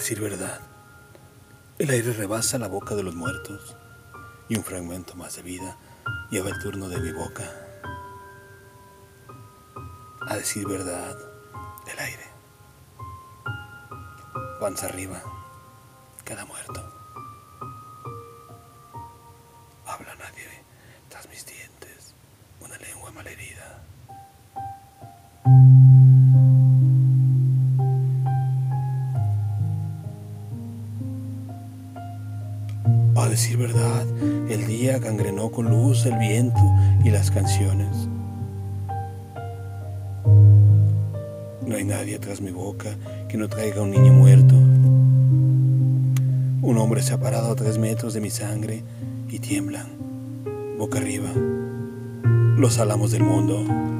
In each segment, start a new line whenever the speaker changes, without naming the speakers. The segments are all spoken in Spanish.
decir verdad, el aire rebasa la boca de los muertos y un fragmento más de vida lleva el turno de mi boca. A decir verdad, el aire. Panza arriba, cada muerto. Habla nadie tras mis dientes, una lengua malherida. A decir verdad, el día gangrenó con luz el viento y las canciones. No hay nadie tras mi boca que no traiga un niño muerto. Un hombre se ha parado a tres metros de mi sangre y tiemblan, boca arriba, los álamos del mundo.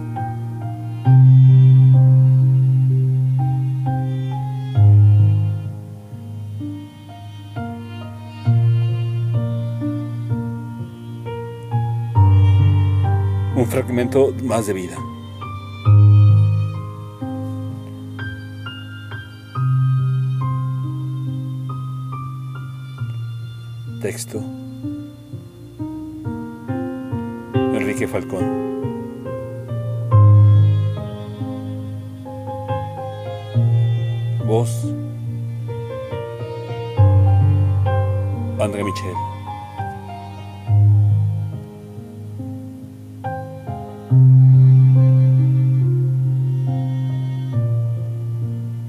Un fragmento más de vida. Texto. Enrique Falcón. Voz. André Michel.